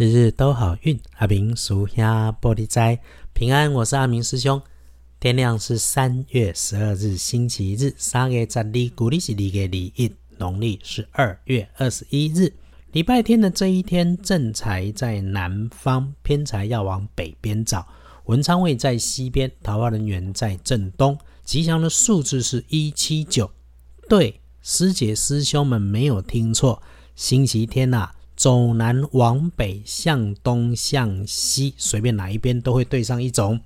日日都好运，阿明属下玻璃斋平安。我是阿明师兄。天亮是三月十二日星期日，三月十二，古历是二月二一，农历是二月二十一日，礼拜天的这一天，正财在南方，偏财要往北边找。文昌位在西边，桃花人员在正东。吉祥的数字是一七九。对，师姐师兄们没有听错，星期天呐。走南往北，向东向西，随便哪一边都会对上一种。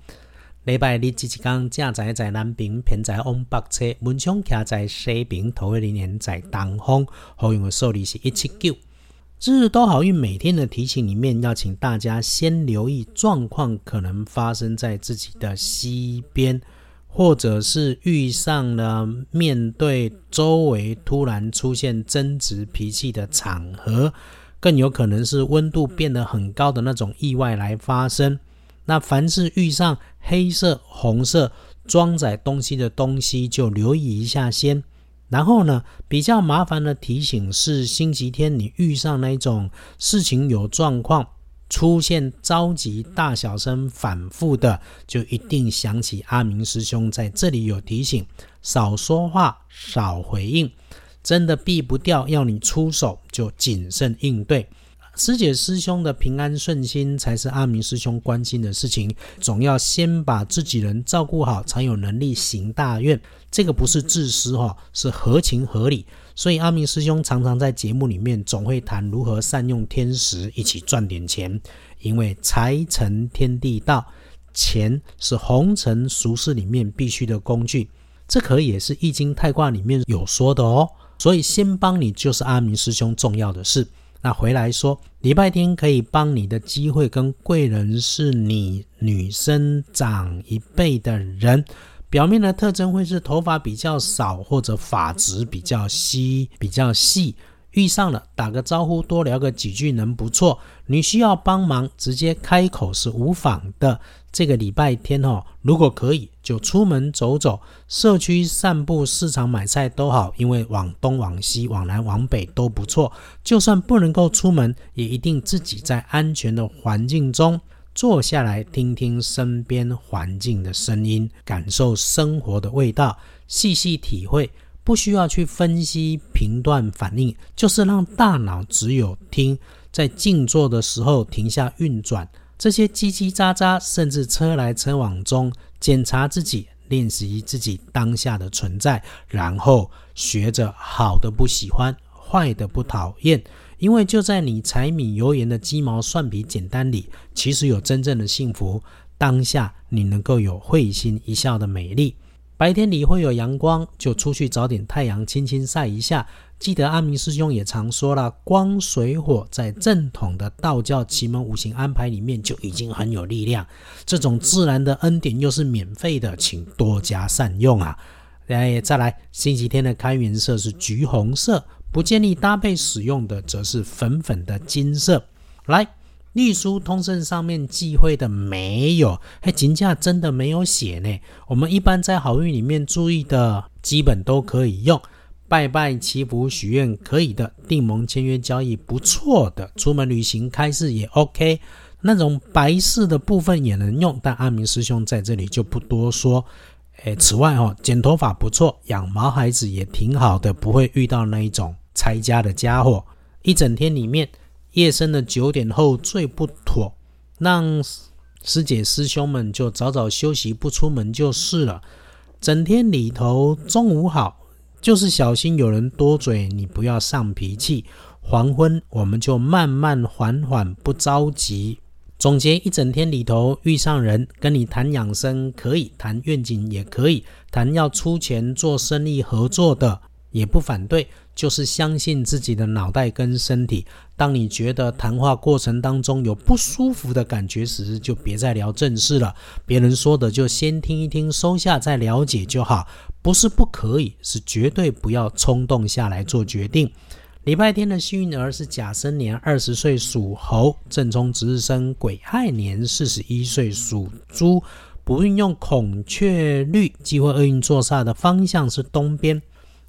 礼拜日即一天，正在在南边，偏在往北车，门窗徛在西边，头一年在东方。好用的数字是一七九。日日都好运，每天的提醒里面要请大家先留意状况，可能发生在自己的西边，或者是遇上了面对周围突然出现争执脾气的场合。更有可能是温度变得很高的那种意外来发生。那凡是遇上黑色、红色装载东西的东西，就留意一下先。然后呢，比较麻烦的提醒是，星期天你遇上那种事情有状况，出现着急、大小声反复的，就一定想起阿明师兄在这里有提醒：少说话，少回应。真的避不掉，要你出手就谨慎应对。师姐师兄的平安顺心才是阿明师兄关心的事情。总要先把自己人照顾好，才有能力行大愿。这个不是自私哈，是合情合理。所以阿明师兄常常在节目里面总会谈如何善用天时，一起赚点钱。因为财成天地道，钱是红尘俗世里面必须的工具。这可也是易经太卦里面有说的哦。所以先帮你就是阿明师兄重要的事。那回来说，礼拜天可以帮你的机会跟贵人是你女生长一辈的人，表面的特征会是头发比较少或者发质比较稀比较细。遇上了打个招呼，多聊个几句能不错。你需要帮忙，直接开口是无妨的。这个礼拜天哦，如果可以，就出门走走，社区散步、市场买菜都好，因为往东、往西、往南、往北都不错。就算不能够出门，也一定自己在安全的环境中坐下来，听听身边环境的声音，感受生活的味道，细细体会。不需要去分析、评断、反应，就是让大脑只有听，在静坐的时候停下运转。这些叽叽喳喳，甚至车来车往中，检查自己，练习自己当下的存在，然后学着好的不喜欢，坏的不讨厌。因为就在你柴米油盐的鸡毛蒜皮简单里，其实有真正的幸福。当下你能够有会心一笑的美丽。白天里会有阳光，就出去找点太阳，轻轻晒一下。记得阿明师兄也常说了，光水火在正统的道教奇门五行安排里面就已经很有力量。这种自然的恩典又是免费的，请多加善用啊！哎，再来，星期天的开运色是橘红色，不建议搭配使用的则是粉粉的金色。来。隶书通胜上面忌讳的没有，还金价真的没有写呢。我们一般在好运里面注意的，基本都可以用。拜拜祈福许愿可以的，订盟签约交易不错的，出门旅行开市也 OK。那种白事的部分也能用，但阿明师兄在这里就不多说。诶，此外哦，剪头发不错，养毛孩子也挺好的，不会遇到那一种拆家的家伙。一整天里面。夜深的九点后最不妥，让师姐师兄们就早早休息，不出门就是了。整天里头，中午好，就是小心有人多嘴，你不要上脾气。黄昏我们就慢慢缓缓，不着急。总结一整天里头，遇上人跟你谈养生可以，谈愿景也可以，谈要出钱做生意合作的也不反对。就是相信自己的脑袋跟身体。当你觉得谈话过程当中有不舒服的感觉时，就别再聊正事了。别人说的就先听一听，收下再了解就好。不是不可以，是绝对不要冲动下来做决定。礼拜天的幸运儿是甲申年二十岁属猴，正冲值日生癸亥年四十一岁属猪。不运用孔雀绿，机会厄运坐煞的方向是东边。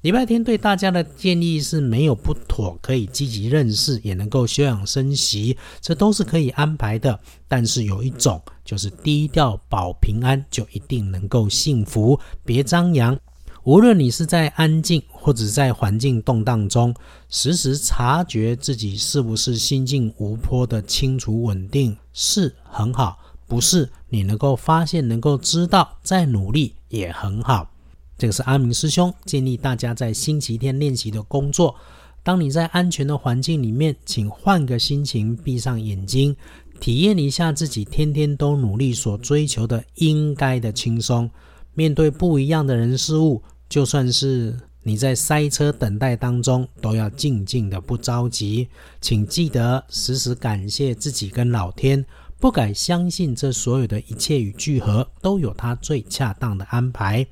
礼拜天对大家的建议是没有不妥，可以积极认识，也能够休养生息，这都是可以安排的。但是有一种就是低调保平安，就一定能够幸福，别张扬。无论你是在安静或者在环境动荡中，时时察觉自己是不是心境无波的清楚稳定，是很好；不是，你能够发现、能够知道，再努力也很好。这个是阿明师兄建议大家在星期天练习的工作。当你在安全的环境里面，请换个心情，闭上眼睛，体验一下自己天天都努力所追求的应该的轻松。面对不一样的人事物。就算是你在塞车等待当中，都要静静的不着急。请记得时时感谢自己跟老天，不敢相信这所有的一切与聚合都有他最恰当的安排。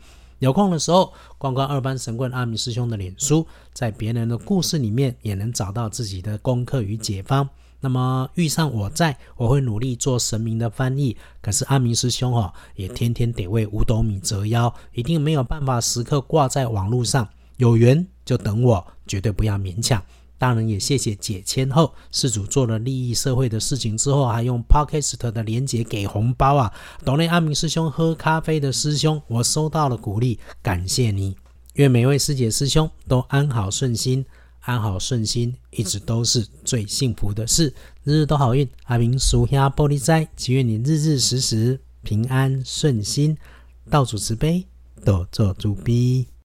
有空的时候，逛逛二班神棍阿明师兄的脸书，在别人的故事里面也能找到自己的功课与解方。那么遇上我在，我会努力做神明的翻译。可是阿明师兄哦，也天天得为五斗米折腰，一定没有办法时刻挂在网络上。有缘就等我，绝对不要勉强。当然也谢谢解签后，事主做了利益社会的事情之后，还用 Podcast 的连结给红包啊！懂内阿明师兄喝咖啡的师兄，我收到了鼓励，感谢你。愿每位师姐师兄都安好顺心。安好顺心，一直都是最幸福的事。日日都好运，阿明属下玻璃斋，祈愿你日日时时平安顺心，道主慈悲，多做主逼。